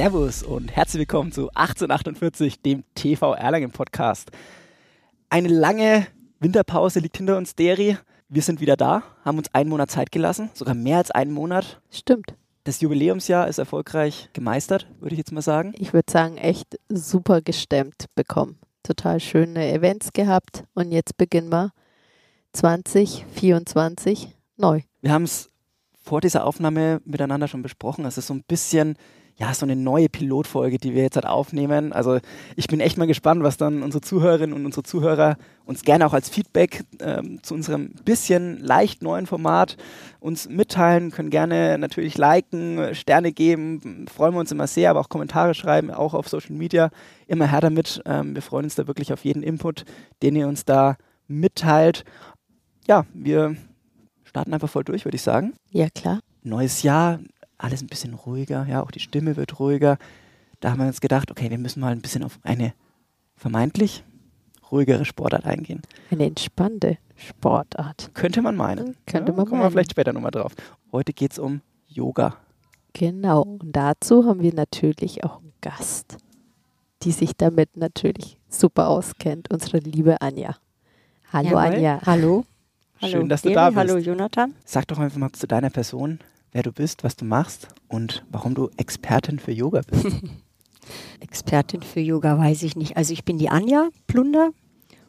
Servus und herzlich willkommen zu 1848, dem TV Erlangen Podcast. Eine lange Winterpause liegt hinter uns, Deri. Wir sind wieder da, haben uns einen Monat Zeit gelassen, sogar mehr als einen Monat. Stimmt. Das Jubiläumsjahr ist erfolgreich gemeistert, würde ich jetzt mal sagen. Ich würde sagen, echt super gestemmt bekommen. Total schöne Events gehabt und jetzt beginnen wir 2024 neu. Wir haben es vor dieser Aufnahme miteinander schon besprochen. Es ist so ein bisschen ja, so eine neue Pilotfolge, die wir jetzt halt aufnehmen. Also ich bin echt mal gespannt, was dann unsere Zuhörerinnen und unsere Zuhörer uns gerne auch als Feedback ähm, zu unserem bisschen leicht neuen Format uns mitteilen, können gerne natürlich liken, Sterne geben, freuen wir uns immer sehr, aber auch Kommentare schreiben, auch auf Social Media. Immer her damit. Ähm, wir freuen uns da wirklich auf jeden Input, den ihr uns da mitteilt. Ja, wir starten einfach voll durch, würde ich sagen. Ja, klar. Neues Jahr, alles ein bisschen ruhiger, ja, auch die Stimme wird ruhiger. Da haben wir uns gedacht, okay, wir müssen mal ein bisschen auf eine vermeintlich ruhigere Sportart eingehen. Eine entspannte Sportart. Könnte man meinen. Könnte ja, man kommen meinen. wir vielleicht später nochmal drauf. Heute geht es um Yoga. Genau. Und dazu haben wir natürlich auch einen Gast, die sich damit natürlich super auskennt. Unsere liebe Anja. Hallo Jawohl. Anja. Hallo. Hallo. Schön, dass du Deri. da bist. Hallo Jonathan. Sag doch einfach mal zu deiner Person, wer du bist, was du machst und warum du Expertin für Yoga bist. Expertin für Yoga weiß ich nicht. Also ich bin die Anja Plunder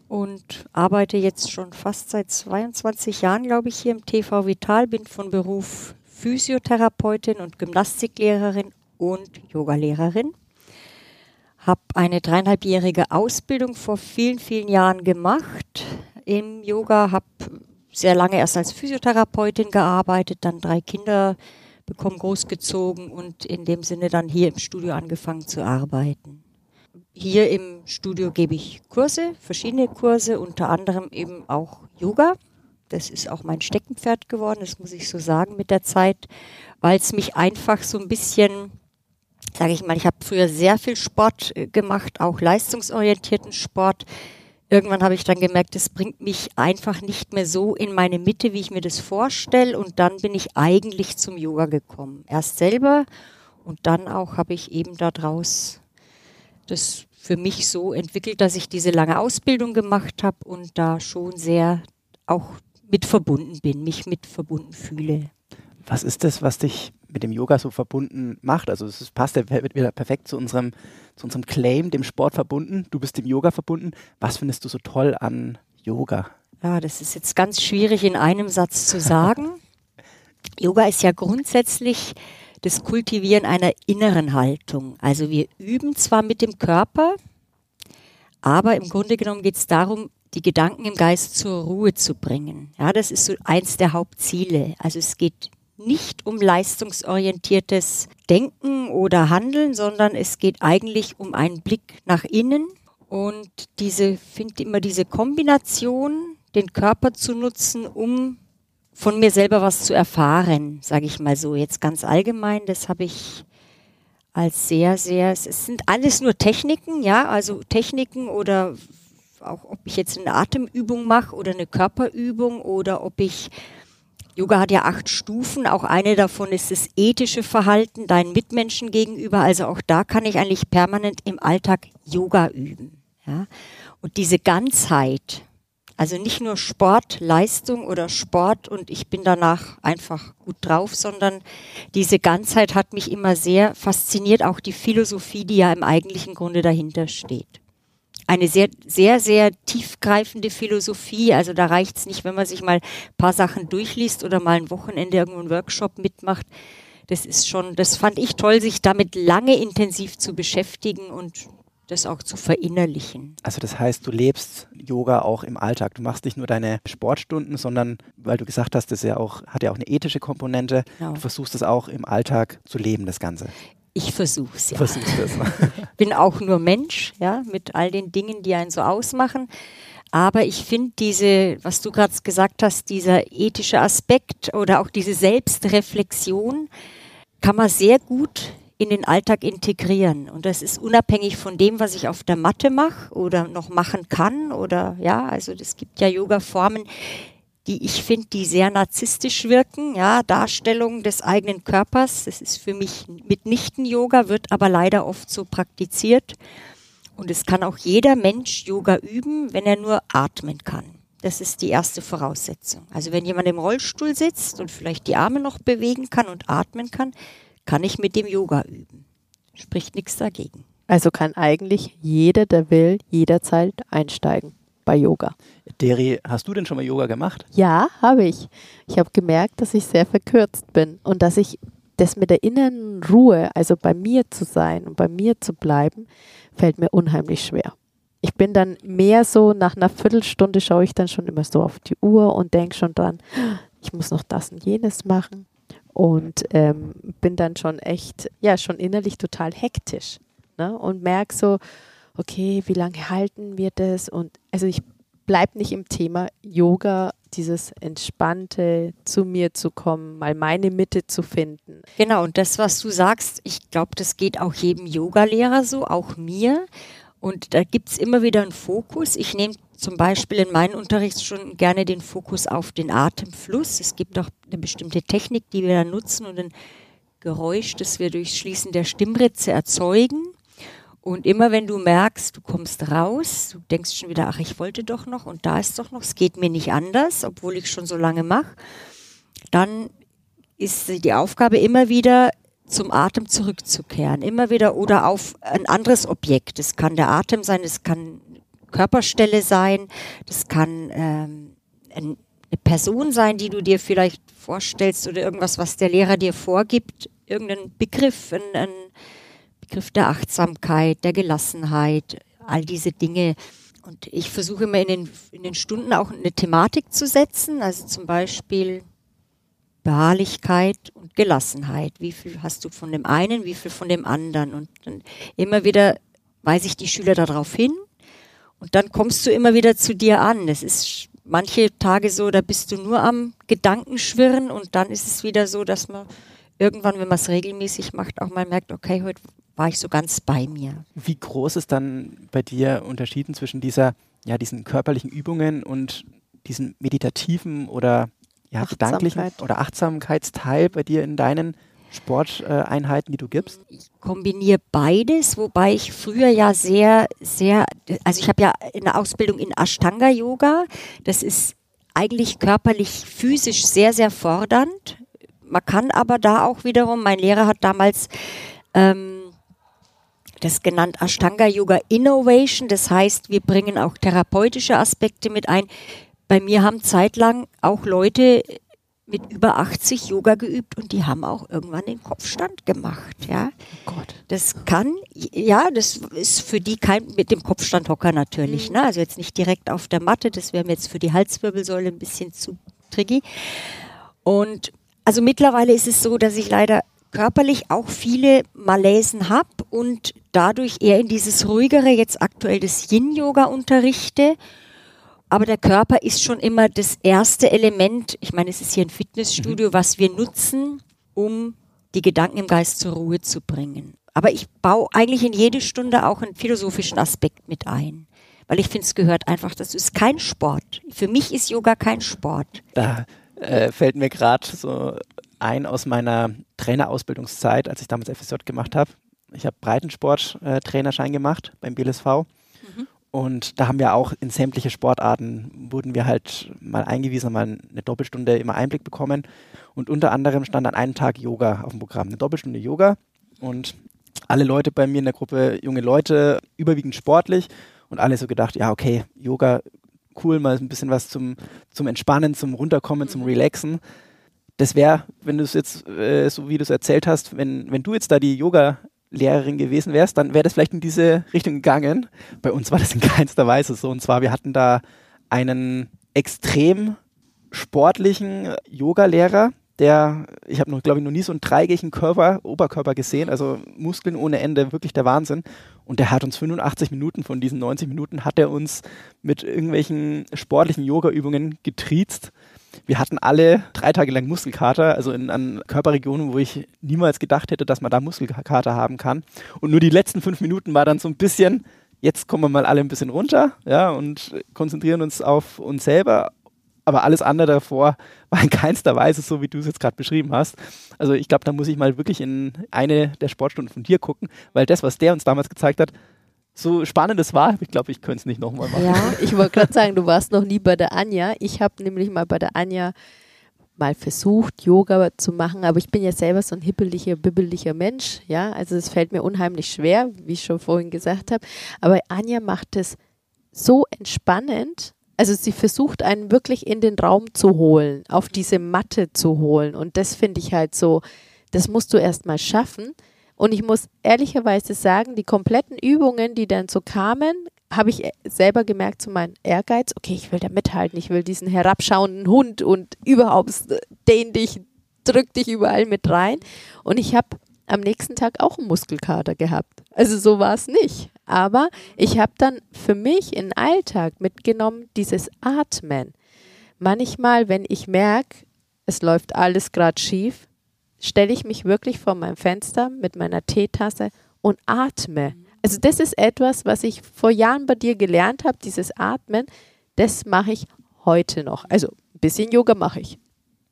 und arbeite jetzt schon fast seit 22 Jahren, glaube ich, hier im TV Vital. Bin von Beruf Physiotherapeutin und Gymnastiklehrerin und Yogalehrerin. Habe eine dreieinhalbjährige Ausbildung vor vielen, vielen Jahren gemacht im Yoga. Habe sehr lange erst als Physiotherapeutin gearbeitet, dann drei Kinder bekommen, großgezogen und in dem Sinne dann hier im Studio angefangen zu arbeiten. Hier im Studio gebe ich Kurse, verschiedene Kurse, unter anderem eben auch Yoga. Das ist auch mein Steckenpferd geworden, das muss ich so sagen mit der Zeit, weil es mich einfach so ein bisschen, sage ich mal, ich habe früher sehr viel Sport äh, gemacht, auch leistungsorientierten Sport. Irgendwann habe ich dann gemerkt, es bringt mich einfach nicht mehr so in meine Mitte, wie ich mir das vorstelle. Und dann bin ich eigentlich zum Yoga gekommen. Erst selber und dann auch habe ich eben daraus das für mich so entwickelt, dass ich diese lange Ausbildung gemacht habe und da schon sehr auch mit verbunden bin, mich mit verbunden fühle. Was ist das, was dich mit dem Yoga so verbunden macht? Also es ist- passt ja wird wieder perfekt zu unserem, zu unserem Claim, dem Sport verbunden. Du bist dem Yoga verbunden. Was findest du so toll an Yoga? Ja, das ist jetzt ganz schwierig in einem Satz zu sagen. Yoga ist ja grundsätzlich das Kultivieren einer inneren Haltung. Also wir üben zwar mit dem Körper, aber im Grunde genommen geht es darum, die Gedanken im Geist zur Ruhe zu bringen. Ja, das ist so eins der Hauptziele. Also es geht nicht um leistungsorientiertes Denken oder Handeln, sondern es geht eigentlich um einen Blick nach innen und diese finde immer diese Kombination, den Körper zu nutzen, um von mir selber was zu erfahren, sage ich mal so. Jetzt ganz allgemein, das habe ich als sehr, sehr, es sind alles nur Techniken, ja, also Techniken oder auch ob ich jetzt eine Atemübung mache oder eine Körperübung oder ob ich, Yoga hat ja acht Stufen, auch eine davon ist das ethische Verhalten deinen Mitmenschen gegenüber, also auch da kann ich eigentlich permanent im Alltag Yoga üben, ja. Und diese Ganzheit, also nicht nur Sport, Leistung oder Sport und ich bin danach einfach gut drauf, sondern diese Ganzheit hat mich immer sehr fasziniert, auch die Philosophie, die ja im eigentlichen Grunde dahinter steht. Eine sehr, sehr, sehr tiefgreifende Philosophie. Also da reicht es nicht, wenn man sich mal ein paar Sachen durchliest oder mal ein Wochenende irgendwo einen Workshop mitmacht. Das ist schon, das fand ich toll, sich damit lange intensiv zu beschäftigen und das auch zu verinnerlichen. Also das heißt, du lebst Yoga auch im Alltag. Du machst nicht nur deine Sportstunden, sondern, weil du gesagt hast, das ist ja auch, hat ja auch eine ethische Komponente. Genau. Du versuchst es auch im Alltag zu leben, das Ganze. Ich versuche es ja. versuchst es. bin auch nur Mensch, ja, mit all den Dingen, die einen so ausmachen. Aber ich finde diese, was du gerade gesagt hast, dieser ethische Aspekt oder auch diese Selbstreflexion kann man sehr gut in den Alltag integrieren. Und das ist unabhängig von dem, was ich auf der Matte mache oder noch machen kann. Oder ja, also es gibt ja Yoga-Formen, die ich finde, die sehr narzisstisch wirken. Ja, Darstellung des eigenen Körpers. Das ist für mich mitnichten Yoga, wird aber leider oft so praktiziert. Und es kann auch jeder Mensch Yoga üben, wenn er nur atmen kann. Das ist die erste Voraussetzung. Also wenn jemand im Rollstuhl sitzt und vielleicht die Arme noch bewegen kann und atmen kann, kann ich mit dem Yoga üben. Spricht nichts dagegen. Also kann eigentlich jeder, der will, jederzeit einsteigen bei Yoga. Deri, hast du denn schon mal Yoga gemacht? Ja, habe ich. Ich habe gemerkt, dass ich sehr verkürzt bin und dass ich das mit der inneren Ruhe, also bei mir zu sein und bei mir zu bleiben, fällt mir unheimlich schwer. Ich bin dann mehr so, nach einer Viertelstunde schaue ich dann schon immer so auf die Uhr und denke schon dran, ich muss noch das und jenes machen und ähm, bin dann schon echt, ja, schon innerlich total hektisch ne? und merke so, okay, wie lange halten wir das? Und also ich bleibe nicht im Thema Yoga, dieses entspannte, zu mir zu kommen, mal meine Mitte zu finden. Genau, und das, was du sagst, ich glaube, das geht auch jedem Yogalehrer so, auch mir. Und da gibt es immer wieder einen Fokus. Ich nehme zum Beispiel in meinen Unterrichtsstunden gerne den Fokus auf den Atemfluss. Es gibt auch eine bestimmte Technik, die wir da nutzen und ein Geräusch, das wir durch Schließen der Stimmritze erzeugen. Und immer wenn du merkst, du kommst raus, du denkst schon wieder, ach, ich wollte doch noch und da ist doch noch, es geht mir nicht anders, obwohl ich schon so lange mache, dann ist die Aufgabe immer wieder zum Atem zurückzukehren, immer wieder oder auf ein anderes Objekt. Das kann der Atem sein, das kann Körperstelle sein, das kann ähm, eine Person sein, die du dir vielleicht vorstellst oder irgendwas, was der Lehrer dir vorgibt, irgendein Begriff, ein, ein Begriff der Achtsamkeit, der Gelassenheit, all diese Dinge. Und ich versuche immer in den, in den Stunden auch eine Thematik zu setzen, also zum Beispiel Beharrlichkeit und Gelassenheit. Wie viel hast du von dem einen, wie viel von dem anderen? Und dann immer wieder weise ich die Schüler darauf hin und dann kommst du immer wieder zu dir an. Es ist manche Tage so, da bist du nur am Gedankenschwirren und dann ist es wieder so, dass man irgendwann, wenn man es regelmäßig macht, auch mal merkt, okay, heute war ich so ganz bei mir. Wie groß ist dann bei dir unterschieden zwischen dieser, ja, diesen körperlichen Übungen und diesen meditativen oder ja, gedanklichen oder Achtsamkeitsteil bei dir in deinen Sporteinheiten, die du gibst? Ich kombiniere beides, wobei ich früher ja sehr, sehr, also ich habe ja eine Ausbildung in Ashtanga Yoga. Das ist eigentlich körperlich, physisch sehr, sehr fordernd. Man kann aber da auch wiederum, mein Lehrer hat damals ähm, das genannt Ashtanga Yoga Innovation. Das heißt, wir bringen auch therapeutische Aspekte mit ein. Bei mir haben zeitlang auch Leute mit über 80 Yoga geübt und die haben auch irgendwann den Kopfstand gemacht, ja. Oh Gott. Das kann, ja, das ist für die kein, mit dem Kopfstandhocker natürlich, mhm. ne? Also jetzt nicht direkt auf der Matte, das wäre mir jetzt für die Halswirbelsäule ein bisschen zu tricky. Und also mittlerweile ist es so, dass ich leider körperlich auch viele Malaisen habe und dadurch eher in dieses ruhigere, jetzt aktuell das Yin-Yoga unterrichte. Aber der Körper ist schon immer das erste Element. Ich meine, es ist hier ein Fitnessstudio, mhm. was wir nutzen, um die Gedanken im Geist zur Ruhe zu bringen. Aber ich baue eigentlich in jede Stunde auch einen philosophischen Aspekt mit ein. Weil ich finde, es gehört einfach, das ist kein Sport. Für mich ist Yoga kein Sport. Da äh, fällt mir gerade so ein aus meiner Trainerausbildungszeit, als ich damals FSJ gemacht habe. Ich habe Breitensport-Trainerschein gemacht beim BLSV. Mhm. Und da haben wir auch in sämtliche Sportarten, wurden wir halt mal eingewiesen, mal eine Doppelstunde immer Einblick bekommen. Und unter anderem stand an einem Tag Yoga auf dem Programm. Eine Doppelstunde Yoga. Und alle Leute bei mir in der Gruppe, junge Leute, überwiegend sportlich. Und alle so gedacht, ja, okay, Yoga, cool, mal ein bisschen was zum, zum Entspannen, zum Runterkommen, zum mhm. Relaxen das wäre, wenn du es jetzt, äh, so wie du es erzählt hast, wenn, wenn du jetzt da die Yoga-Lehrerin gewesen wärst, dann wäre das vielleicht in diese Richtung gegangen. Bei uns war das in keinster Weise so. Und zwar, wir hatten da einen extrem sportlichen Yoga-Lehrer, der, ich habe noch, glaube ich, noch nie so einen dreieckigen Körper, Oberkörper gesehen, also Muskeln ohne Ende, wirklich der Wahnsinn. Und der hat uns 85 Minuten von diesen 90 Minuten, hat er uns mit irgendwelchen sportlichen Yoga-Übungen getriezt wir hatten alle drei Tage lang Muskelkater, also in, an Körperregionen, wo ich niemals gedacht hätte, dass man da Muskelkater haben kann. Und nur die letzten fünf Minuten war dann so ein bisschen, jetzt kommen wir mal alle ein bisschen runter, ja, und konzentrieren uns auf uns selber. aber alles andere davor war in keinster Weise so, wie du es jetzt gerade beschrieben hast. Also ich glaube, da muss ich mal wirklich in eine der Sportstunden von dir gucken, weil das, was der uns damals gezeigt hat, so spannend es war, ich glaube, ich könnte es nicht nochmal machen. Ja, ich wollte gerade sagen, du warst noch nie bei der Anja. Ich habe nämlich mal bei der Anja mal versucht, Yoga zu machen, aber ich bin ja selber so ein hippeliger, bibbeliger Mensch, ja, also es fällt mir unheimlich schwer, wie ich schon vorhin gesagt habe, aber Anja macht es so entspannend, also sie versucht einen wirklich in den Raum zu holen, auf diese Matte zu holen. Und das finde ich halt so, das musst du erst mal schaffen und ich muss ehrlicherweise sagen, die kompletten Übungen, die dann so kamen, habe ich selber gemerkt zu meinem Ehrgeiz, okay, ich will da mithalten, ich will diesen herabschauenden Hund und überhaupt dehn dich, drück dich überall mit rein. Und ich habe am nächsten Tag auch einen Muskelkater gehabt. Also so war es nicht. Aber ich habe dann für mich in den Alltag mitgenommen, dieses Atmen. Manchmal, wenn ich merke, es läuft alles gerade schief, stelle ich mich wirklich vor meinem Fenster mit meiner Teetasse und atme. Also das ist etwas, was ich vor Jahren bei dir gelernt habe, dieses Atmen, das mache ich heute noch. Also ein bisschen Yoga mache ich.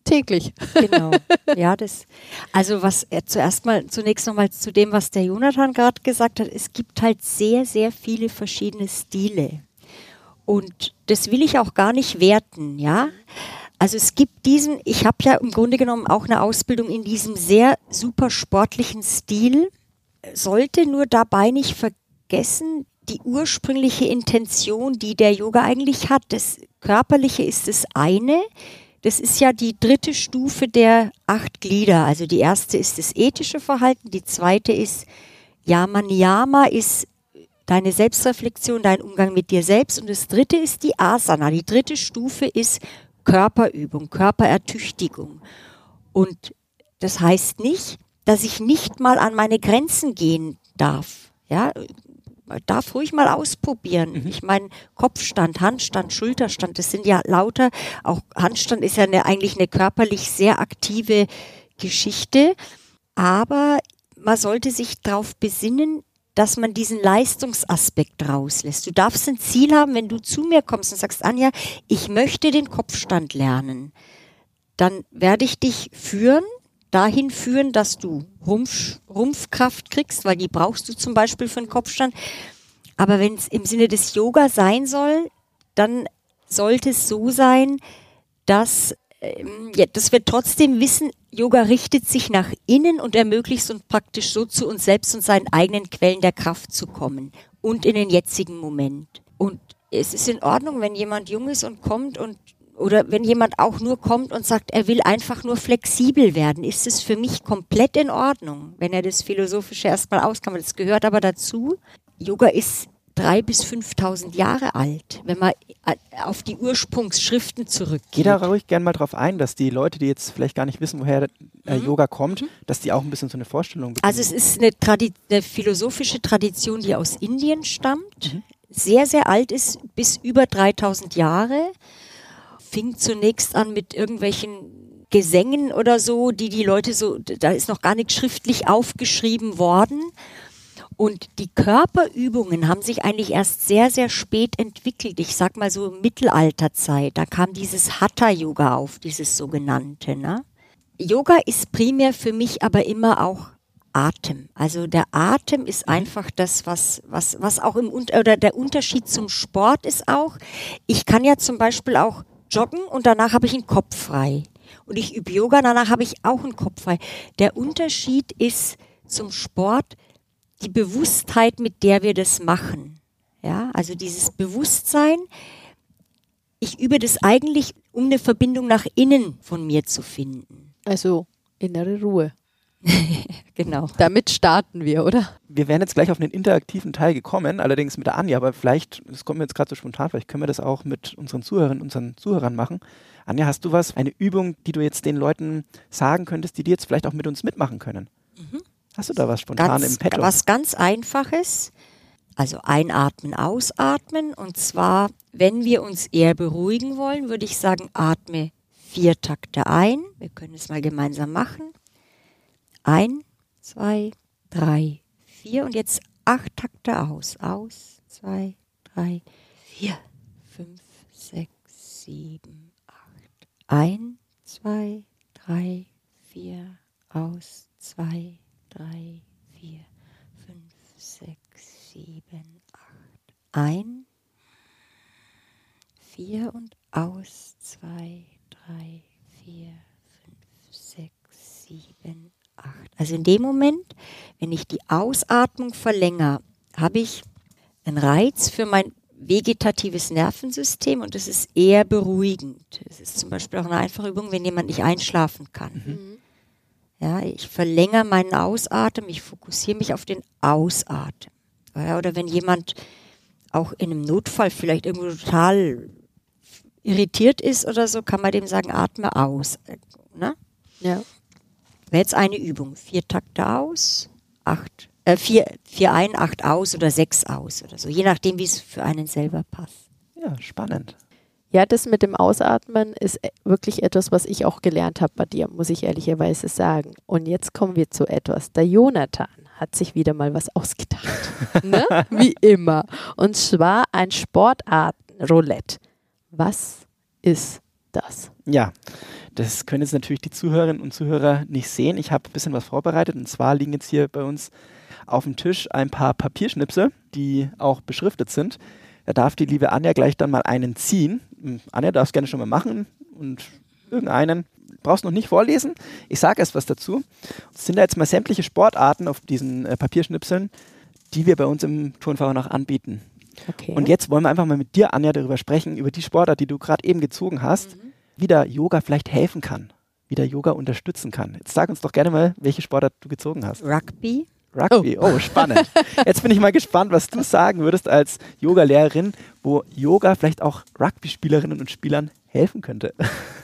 Täglich. Genau. Ja, das. Also was er zuerst mal, zunächst nochmal zu dem, was der Jonathan gerade gesagt hat. Es gibt halt sehr, sehr viele verschiedene Stile. Und das will ich auch gar nicht werten, ja. Also es gibt diesen, ich habe ja im Grunde genommen auch eine Ausbildung in diesem sehr super sportlichen Stil, sollte nur dabei nicht vergessen, die ursprüngliche Intention, die der Yoga eigentlich hat. Das Körperliche ist das eine. Das ist ja die dritte Stufe der acht Glieder. Also die erste ist das ethische Verhalten, die zweite ist Yama Niyama, ist deine Selbstreflexion, dein Umgang mit dir selbst. Und das dritte ist die Asana. Die dritte Stufe ist Körperübung, Körperertüchtigung. Und das heißt nicht, dass ich nicht mal an meine Grenzen gehen darf. Ja, darf ruhig mal ausprobieren. Mhm. Ich meine, Kopfstand, Handstand, Schulterstand, das sind ja lauter, auch Handstand ist ja eine, eigentlich eine körperlich sehr aktive Geschichte. Aber man sollte sich darauf besinnen, dass man diesen Leistungsaspekt rauslässt. Du darfst ein Ziel haben, wenn du zu mir kommst und sagst, Anja, ich möchte den Kopfstand lernen, dann werde ich dich führen, dahin führen, dass du Rumpf, Rumpfkraft kriegst, weil die brauchst du zum Beispiel für den Kopfstand. Aber wenn es im Sinne des Yoga sein soll, dann sollte es so sein, dass ja, dass wir trotzdem wissen, Yoga richtet sich nach innen und ermöglicht uns praktisch so zu uns selbst und seinen eigenen Quellen der Kraft zu kommen und in den jetzigen Moment. Und es ist in Ordnung, wenn jemand jung ist und kommt und oder wenn jemand auch nur kommt und sagt, er will einfach nur flexibel werden, ist es für mich komplett in Ordnung, wenn er das Philosophische erstmal auskam. Das gehört aber dazu. Yoga ist drei bis 5.000 Jahre alt, wenn man äh, auf die Ursprungsschriften zurückgeht. Geh da ruhig gerne mal drauf ein, dass die Leute, die jetzt vielleicht gar nicht wissen, woher äh, mhm. Yoga kommt, mhm. dass die auch ein bisschen so eine Vorstellung bekommen. Also es ist eine, Tradi eine philosophische Tradition, die aus Indien stammt, mhm. sehr, sehr alt ist, bis über 3000 Jahre, fing zunächst an mit irgendwelchen Gesängen oder so, die die Leute so, da ist noch gar nichts schriftlich aufgeschrieben worden. Und die Körperübungen haben sich eigentlich erst sehr, sehr spät entwickelt. Ich sag mal so Mittelalterzeit. Da kam dieses Hatha-Yoga auf, dieses sogenannte. Ne? Yoga ist primär für mich aber immer auch Atem. Also der Atem ist mhm. einfach das, was, was, was auch im oder der Unterschied zum Sport ist auch. Ich kann ja zum Beispiel auch joggen und danach habe ich einen Kopf frei. Und ich übe Yoga, danach habe ich auch einen Kopf frei. Der Unterschied ist zum Sport, die Bewusstheit, mit der wir das machen. Ja, also dieses Bewusstsein, ich übe das eigentlich, um eine Verbindung nach innen von mir zu finden. Also innere Ruhe. genau. Damit starten wir, oder? Wir wären jetzt gleich auf einen interaktiven Teil gekommen, allerdings mit der Anja, aber vielleicht, das kommt mir jetzt gerade so spontan, vielleicht können wir das auch mit unseren Zuhörerinnen, unseren Zuhörern machen. Anja, hast du was, eine Übung, die du jetzt den Leuten sagen könntest, die die jetzt vielleicht auch mit uns mitmachen können? Mhm. Hast du da was spontan ganz, im Petto? Was ganz Einfaches. Also einatmen, ausatmen. Und zwar, wenn wir uns eher beruhigen wollen, würde ich sagen, atme vier Takte ein. Wir können es mal gemeinsam machen. Ein, zwei, drei, vier. Und jetzt acht Takte aus. Aus, zwei, drei, vier, fünf, sechs, sieben, acht. Ein, zwei, drei, vier, aus, zwei, drei, vier, fünf, sechs, sieben, acht. Ein, vier und aus, zwei, drei, vier, fünf, sechs, sieben, acht. Also in dem Moment, wenn ich die Ausatmung verlängere, habe ich einen Reiz für mein vegetatives Nervensystem und das ist eher beruhigend. Es ist zum Beispiel auch eine einfache Übung, wenn jemand nicht einschlafen kann. Mhm. Ja, ich verlängere meinen Ausatmen, ich fokussiere mich auf den Ausatmen. Ja, oder wenn jemand auch in einem Notfall vielleicht irgendwo total irritiert ist oder so, kann man dem sagen, atme aus. Ne? Ja. Wäre jetzt eine Übung. Vier Takte aus, acht, äh, vier, vier ein, acht aus oder sechs aus oder so, je nachdem, wie es für einen selber passt. Ja, spannend. Ja, das mit dem Ausatmen ist e, wirklich etwas, was ich auch gelernt habe bei dir, muss ich ehrlicherweise sagen. Und jetzt kommen wir zu etwas. Der Jonathan hat sich wieder mal was ausgedacht. ne? Wie immer. Und zwar ein Sportartenroulette. Was ist das? Ja, das können jetzt natürlich die Zuhörerinnen und Zuhörer nicht sehen. Ich habe ein bisschen was vorbereitet und zwar liegen jetzt hier bei uns auf dem Tisch ein paar Papierschnipsel, die auch beschriftet sind. Da darf die liebe Anja gleich dann mal einen ziehen. Hm, Anja darf es gerne schon mal machen und irgendeinen. Brauchst noch nicht vorlesen. Ich sage erst was dazu. Es sind da jetzt mal sämtliche Sportarten auf diesen äh, Papierschnipseln, die wir bei uns im Turnfahrer noch anbieten. Okay. Und jetzt wollen wir einfach mal mit dir, Anja, darüber sprechen, über die Sportart, die du gerade eben gezogen hast, mhm. wie der Yoga vielleicht helfen kann, wie der Yoga unterstützen kann. Jetzt sag uns doch gerne mal, welche Sportart du gezogen hast. Rugby. Rugby, oh, oh spannend. Jetzt bin ich mal gespannt, was du sagen würdest als Yoga-Lehrerin, wo Yoga vielleicht auch Rugby-Spielerinnen und Spielern helfen könnte.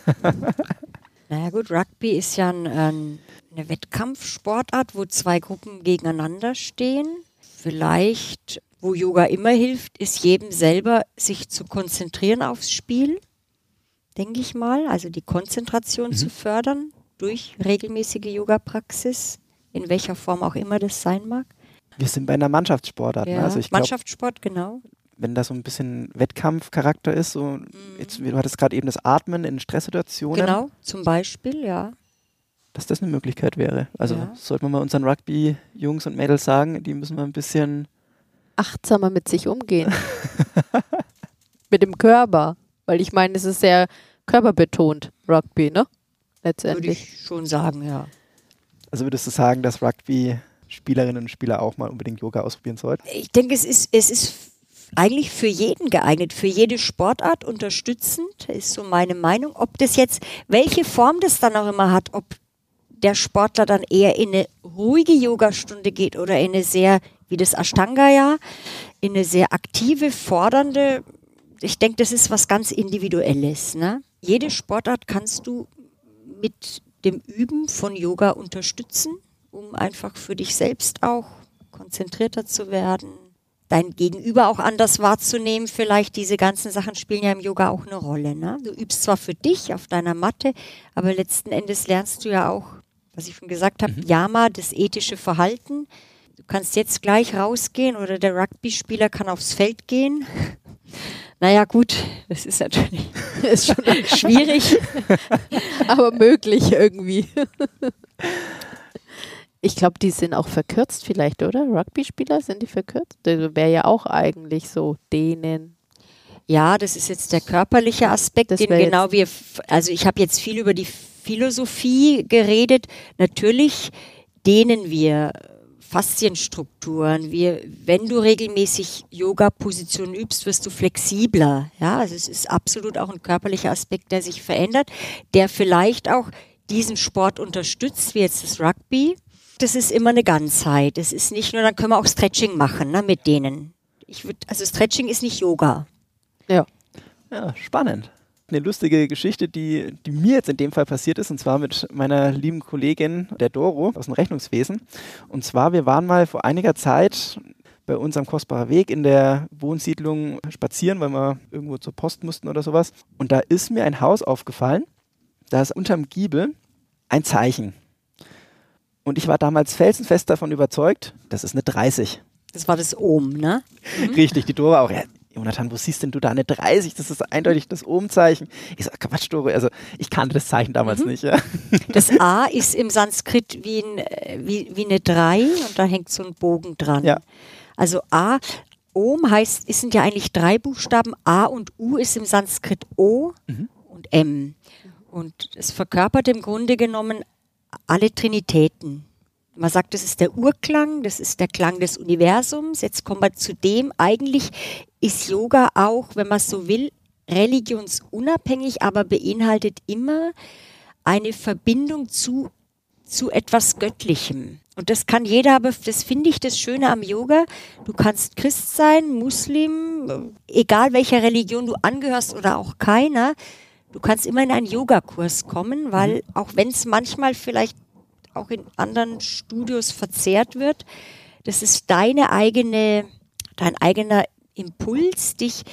naja gut, Rugby ist ja ein, ein, eine Wettkampfsportart, wo zwei Gruppen gegeneinander stehen. Vielleicht wo Yoga immer hilft, ist jedem selber, sich zu konzentrieren aufs Spiel, denke ich mal. Also die Konzentration mhm. zu fördern durch regelmäßige Yoga-Praxis, in welcher Form auch immer das sein mag. Wir sind bei einer Mannschaftssportart. Ne? Ja, ne? also ich glaub, Mannschaftssport, genau. Wenn da so ein bisschen Wettkampfcharakter ist, so mhm. jetzt, du hattest gerade eben das Atmen in Stresssituationen. Genau, zum Beispiel, ja. Dass das eine Möglichkeit wäre. Also ja. sollten wir mal unseren Rugby-Jungs und Mädels sagen, die müssen wir ein bisschen achtsamer mit sich umgehen. mit dem Körper. Weil ich meine, es ist sehr körperbetont, Rugby, ne? Letztendlich. Würde ich schon sagen, ja. Also würdest du sagen, dass Rugby-Spielerinnen und Spieler auch mal unbedingt Yoga ausprobieren sollten? Ich denke, es ist, es ist eigentlich für jeden geeignet, für jede Sportart unterstützend, ist so meine Meinung. Ob das jetzt, welche Form das dann auch immer hat, ob der Sportler dann eher in eine ruhige Yogastunde geht oder in eine sehr wie das Ashtanga ja, in eine sehr aktive, fordernde, ich denke, das ist was ganz Individuelles. Ne? Jede Sportart kannst du mit dem Üben von Yoga unterstützen, um einfach für dich selbst auch konzentrierter zu werden, dein Gegenüber auch anders wahrzunehmen. Vielleicht diese ganzen Sachen spielen ja im Yoga auch eine Rolle. Ne? Du übst zwar für dich auf deiner Matte, aber letzten Endes lernst du ja auch, was ich schon gesagt habe, mhm. Yama, das ethische Verhalten du kannst jetzt gleich rausgehen oder der Rugby-Spieler kann aufs Feld gehen. Naja, gut, das ist natürlich ist schon schwierig, aber möglich irgendwie. Ich glaube, die sind auch verkürzt vielleicht, oder? Rugby-Spieler sind die verkürzt? Das wäre ja auch eigentlich so denen. Ja, das ist jetzt der körperliche Aspekt, das den genau wir, also ich habe jetzt viel über die Philosophie geredet. Natürlich dehnen wir Faszienstrukturen. Wir, wenn du regelmäßig Yoga-Positionen übst, wirst du flexibler. Ja, also es ist absolut auch ein körperlicher Aspekt, der sich verändert, der vielleicht auch diesen Sport unterstützt, wie jetzt das Rugby. Das ist immer eine Ganzheit. Das ist nicht nur, dann können wir auch Stretching machen ne, mit denen. Ich würd, also Stretching ist nicht Yoga. Ja. Ja, spannend eine lustige Geschichte, die, die mir jetzt in dem Fall passiert ist, und zwar mit meiner lieben Kollegin, der Doro, aus dem Rechnungswesen. Und zwar, wir waren mal vor einiger Zeit bei uns am Kostbarer Weg in der Wohnsiedlung spazieren, weil wir irgendwo zur Post mussten oder sowas. Und da ist mir ein Haus aufgefallen. Da ist unterm Giebel ein Zeichen. Und ich war damals felsenfest davon überzeugt, das ist eine 30. Das war das Ohm, ne? Richtig, die Dora auch. Ja, Jonathan, wo siehst denn du da eine 30? Das ist eindeutig das Ohmzeichen. Ich sage, Quatsch, Doro, also ich kannte das Zeichen damals mhm. nicht. Ja. Das A ist im Sanskrit wie, ein, äh, wie, wie eine 3 und da hängt so ein Bogen dran. Ja. Also A, Om heißt, es sind ja eigentlich drei Buchstaben. A und U ist im Sanskrit O mhm. und M. Und es verkörpert im Grunde genommen alle Trinitäten. Man sagt, das ist der Urklang, das ist der Klang des Universums. Jetzt kommen wir zu dem. Eigentlich ist Yoga auch, wenn man so will, religionsunabhängig, aber beinhaltet immer eine Verbindung zu, zu etwas Göttlichem. Und das kann jeder, aber das finde ich das Schöne am Yoga. Du kannst Christ sein, Muslim, egal welcher Religion du angehörst oder auch keiner. Du kannst immer in einen Yogakurs kommen, weil mhm. auch wenn es manchmal vielleicht auch in anderen Studios verzerrt wird, das ist deine eigene, dein eigener Impuls, dich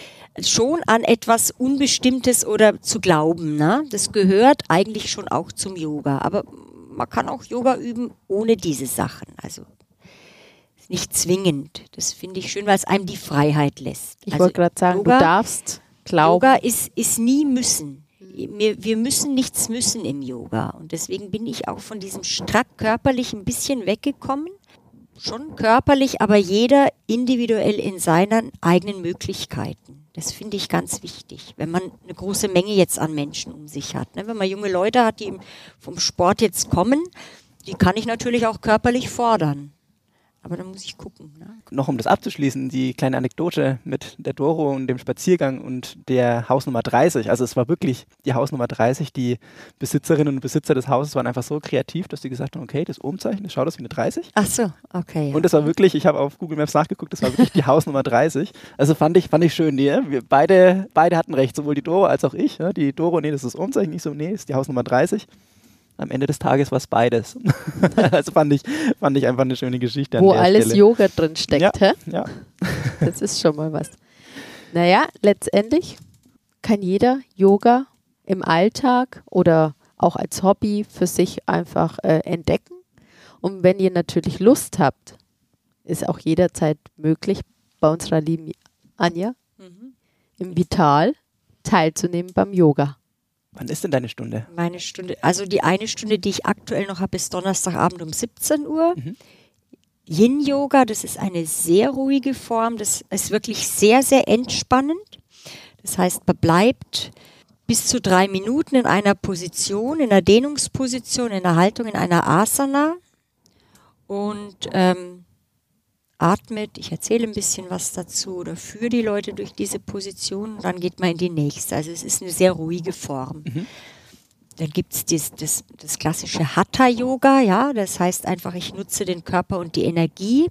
schon an etwas Unbestimmtes oder zu glauben. Ne? Das gehört eigentlich schon auch zum Yoga. Aber man kann auch Yoga üben ohne diese Sachen. Also nicht zwingend. Das finde ich schön, weil es einem die Freiheit lässt. Ich also wollte gerade sagen, Yoga, du darfst glauben. Yoga ist, ist nie müssen. Wir, müssen nichts müssen im Yoga. Und deswegen bin ich auch von diesem strack körperlich ein bisschen weggekommen. Schon körperlich, aber jeder individuell in seinen eigenen Möglichkeiten. Das finde ich ganz wichtig, wenn man eine große Menge jetzt an Menschen um sich hat. Ne? Wenn man junge Leute hat, die vom Sport jetzt kommen, die kann ich natürlich auch körperlich fordern. Aber dann muss ich gucken. Ne? Noch um das abzuschließen, die kleine Anekdote mit der Doro und dem Spaziergang und der Hausnummer 30. Also es war wirklich die Hausnummer 30. Die Besitzerinnen und Besitzer des Hauses waren einfach so kreativ, dass sie gesagt haben, okay, das Ohmzeichen, das schaut aus wie eine 30. Ach so, okay. Und das war wirklich, ich habe auf Google Maps nachgeguckt, das war wirklich die Hausnummer 30. Also fand ich, fand ich schön. Nee, wir beide, beide hatten recht, sowohl die Doro als auch ich. Ja? Die Doro, nee, das ist das Ohmzeichen, nicht so, nee, ist die Hausnummer 30 am Ende des Tages war es beides. also fand ich, fand ich einfach eine schöne Geschichte. Wo alles Stelle. Yoga drin steckt, ja, hä? Ja. Das ist schon mal was. Naja, letztendlich kann jeder Yoga im Alltag oder auch als Hobby für sich einfach äh, entdecken. Und wenn ihr natürlich Lust habt, ist auch jederzeit möglich, bei unserer lieben Anja mhm. im Vital teilzunehmen beim Yoga. Wann ist denn deine Stunde? Meine Stunde, also die eine Stunde, die ich aktuell noch habe, ist Donnerstagabend um 17 Uhr. Mhm. Yin-Yoga, das ist eine sehr ruhige Form, das ist wirklich sehr, sehr entspannend. Das heißt, man bleibt bis zu drei Minuten in einer Position, in einer Dehnungsposition, in einer Haltung, in einer Asana. Und ähm, atmet, ich erzähle ein bisschen was dazu oder führe die Leute durch diese Position und dann geht man in die nächste. Also es ist eine sehr ruhige Form. Mhm. Dann gibt es das, das, das klassische Hatha-Yoga, ja, das heißt einfach, ich nutze den Körper und die Energie.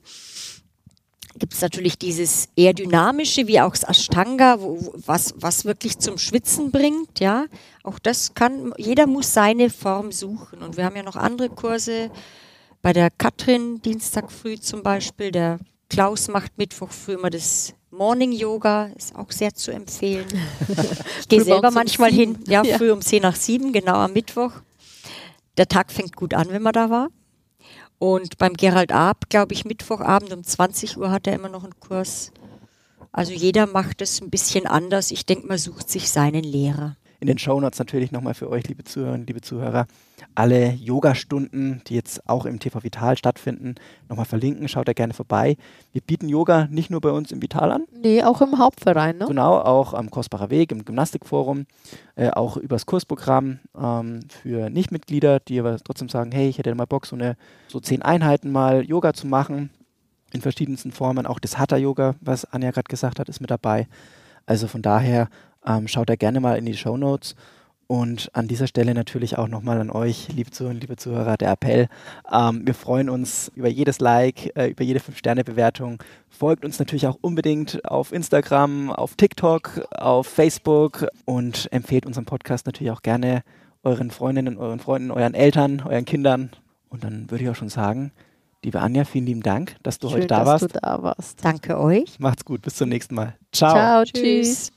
Gibt es natürlich dieses eher dynamische, wie auch das Ashtanga, wo, was, was wirklich zum Schwitzen bringt, ja. Auch das kann, jeder muss seine Form suchen. Und wir haben ja noch andere Kurse, bei der Katrin Dienstag früh zum Beispiel. Der Klaus macht Mittwoch früh immer das Morning Yoga, ist auch sehr zu empfehlen. Ich gehe selber manchmal hin, ja, ja, früh um 10 nach 7, genau am Mittwoch. Der Tag fängt gut an, wenn man da war. Und beim Gerald Ab, glaube ich, Mittwochabend um 20 Uhr hat er immer noch einen Kurs. Also jeder macht es ein bisschen anders. Ich denke, man sucht sich seinen Lehrer in den Shownotes natürlich nochmal für euch, liebe Zuhörerinnen, liebe Zuhörer, alle Yoga-Stunden, die jetzt auch im TV Vital stattfinden, nochmal verlinken. Schaut da gerne vorbei. Wir bieten Yoga nicht nur bei uns im Vital an. Nee, auch im Hauptverein, ne? Genau, auch am Kostbarer Weg, im Gymnastikforum, äh, auch übers Kursprogramm ähm, für Nichtmitglieder, die aber trotzdem sagen, hey, ich hätte mal Bock, so eine so zehn Einheiten mal Yoga zu machen. In verschiedensten Formen. Auch das Hatha-Yoga, was Anja gerade gesagt hat, ist mit dabei. Also von daher ähm, schaut da gerne mal in die Show Notes. Und an dieser Stelle natürlich auch nochmal an euch, liebe Zuhörer, liebe Zuhörer, der Appell. Ähm, wir freuen uns über jedes Like, äh, über jede 5-Sterne-Bewertung. Folgt uns natürlich auch unbedingt auf Instagram, auf TikTok, auf Facebook und empfehlt unseren Podcast natürlich auch gerne euren Freundinnen, euren Freunden, euren Eltern, euren Kindern. Und dann würde ich auch schon sagen, liebe Anja, vielen lieben Dank, dass du Schön, heute da dass warst. Du da warst. Danke euch. Macht's gut, bis zum nächsten Mal. Ciao. Ciao, tschüss.